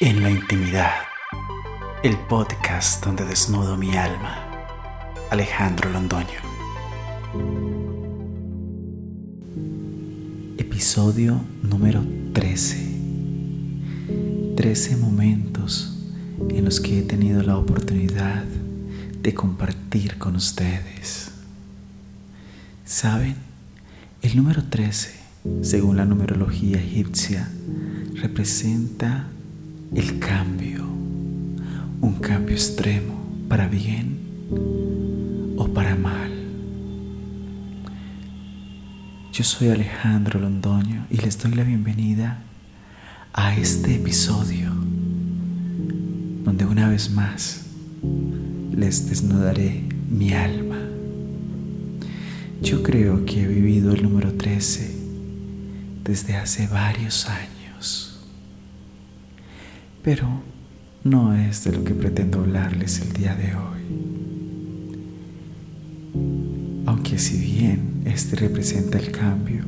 En la intimidad, el podcast donde desnudo mi alma. Alejandro Londoño. Episodio número 13. 13 momentos en los que he tenido la oportunidad de compartir con ustedes. ¿Saben? El número 13, según la numerología egipcia, representa el cambio, un cambio extremo para bien o para mal. Yo soy Alejandro Londoño y les doy la bienvenida a este episodio donde una vez más les desnudaré mi alma. Yo creo que he vivido el número 13 desde hace varios años pero no es de lo que pretendo hablarles el día de hoy. Aunque si bien este representa el cambio,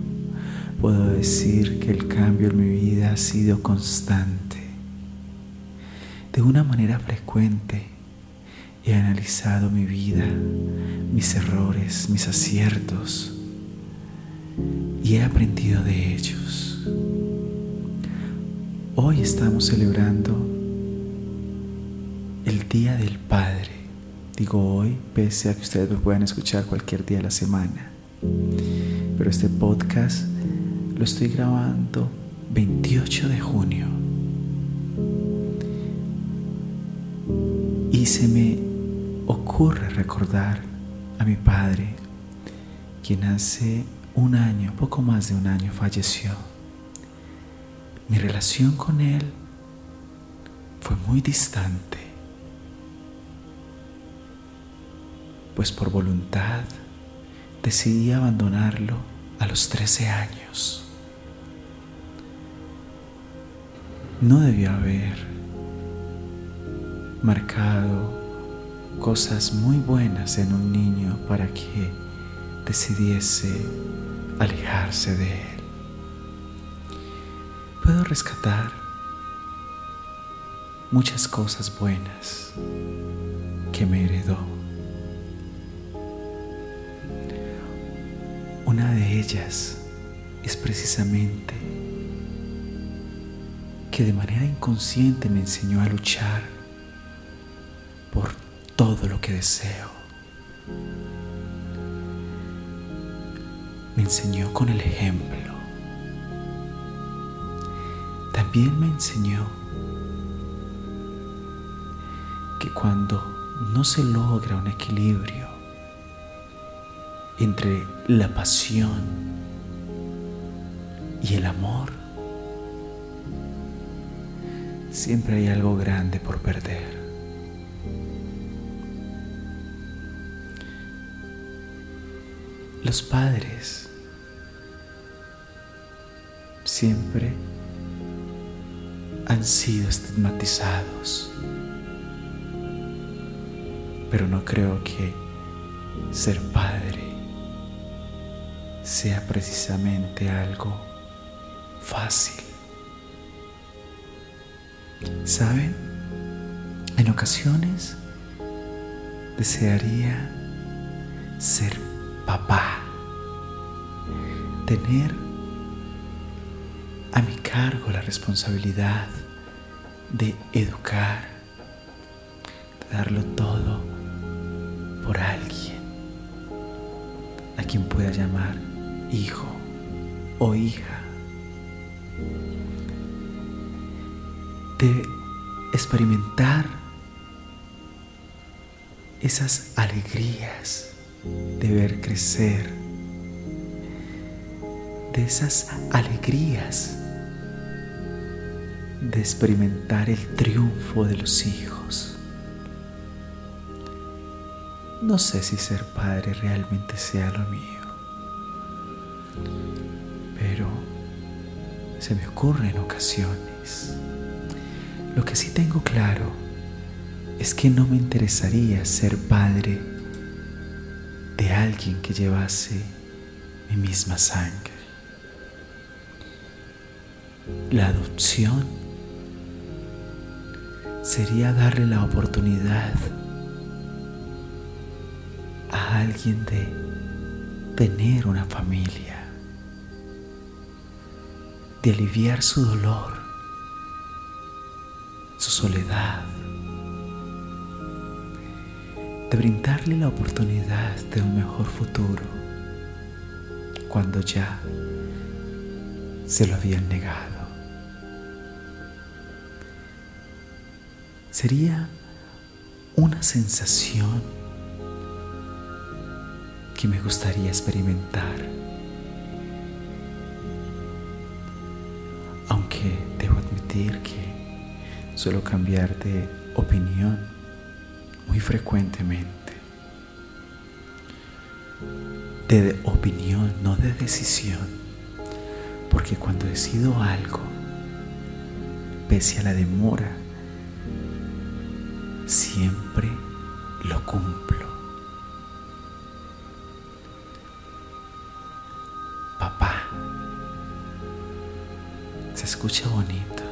puedo decir que el cambio en mi vida ha sido constante. De una manera frecuente he analizado mi vida, mis errores, mis aciertos y he aprendido de ellos. Hoy estamos celebrando el Día del Padre. Digo hoy, pese a que ustedes me puedan escuchar cualquier día de la semana. Pero este podcast lo estoy grabando 28 de junio. Y se me ocurre recordar a mi padre, quien hace un año, poco más de un año, falleció mi relación con Él fue muy distante, pues por voluntad decidí abandonarlo a los 13 años. No debió haber marcado cosas muy buenas en un niño para que decidiese alejarse de él puedo rescatar muchas cosas buenas que me heredó. Una de ellas es precisamente que de manera inconsciente me enseñó a luchar por todo lo que deseo. Me enseñó con el ejemplo también me enseñó que cuando no se logra un equilibrio entre la pasión y el amor, siempre hay algo grande por perder. Los padres siempre han sido estigmatizados. Pero no creo que ser padre sea precisamente algo fácil. ¿Saben? En ocasiones desearía ser papá, tener a mi cargo la responsabilidad de educar, de darlo todo por alguien a quien pueda llamar hijo o hija, de experimentar esas alegrías de ver crecer, de esas alegrías de experimentar el triunfo de los hijos. No sé si ser padre realmente sea lo mío, pero se me ocurre en ocasiones. Lo que sí tengo claro es que no me interesaría ser padre de alguien que llevase mi misma sangre. La adopción sería darle la oportunidad a alguien de tener una familia, de aliviar su dolor, su soledad, de brindarle la oportunidad de un mejor futuro cuando ya se lo habían negado. Sería una sensación que me gustaría experimentar. Aunque debo admitir que suelo cambiar de opinión muy frecuentemente. De opinión, no de decisión. Porque cuando decido algo, pese a la demora, siempre lo cumplo. Papá, se escucha bonito.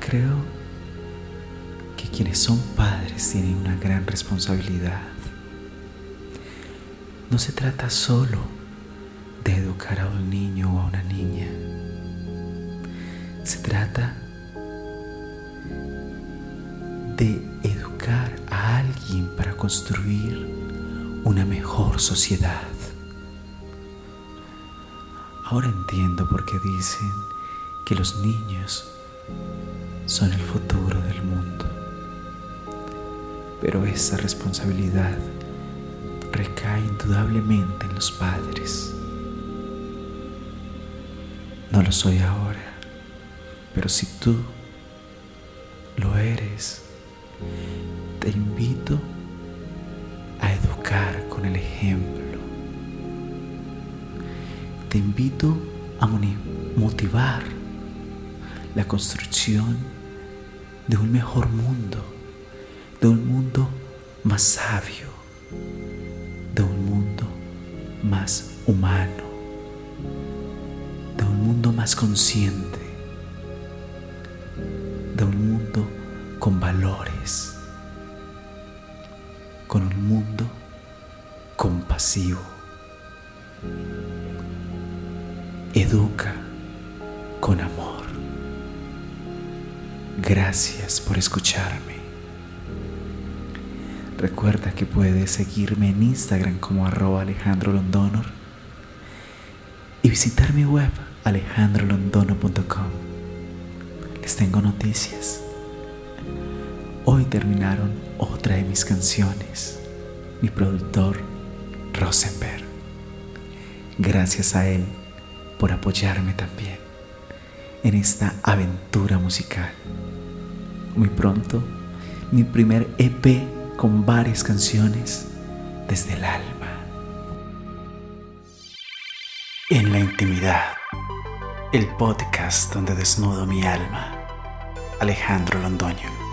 Creo que quienes son padres tienen una gran responsabilidad. No se trata solo de educar a un niño o a una niña. Se trata de educar a alguien para construir una mejor sociedad. Ahora entiendo por qué dicen que los niños son el futuro del mundo. Pero esa responsabilidad recae indudablemente en los padres. No lo soy ahora, pero si tú lo eres, te invito a educar con el ejemplo. Te invito a motivar la construcción de un mejor mundo, de un mundo más sabio, de un mundo más humano, de un mundo más consciente, con valores, con un mundo compasivo. Educa con amor. Gracias por escucharme. Recuerda que puedes seguirme en Instagram como arroba Alejandro Londonor y visitar mi web alejandrolondono.com. Les tengo noticias. Hoy terminaron otra de mis canciones, mi productor Rosenberg. Gracias a él por apoyarme también en esta aventura musical. Muy pronto, mi primer EP con varias canciones desde el alma. En la intimidad, el podcast donde desnudo mi alma. Alejandro Londoño.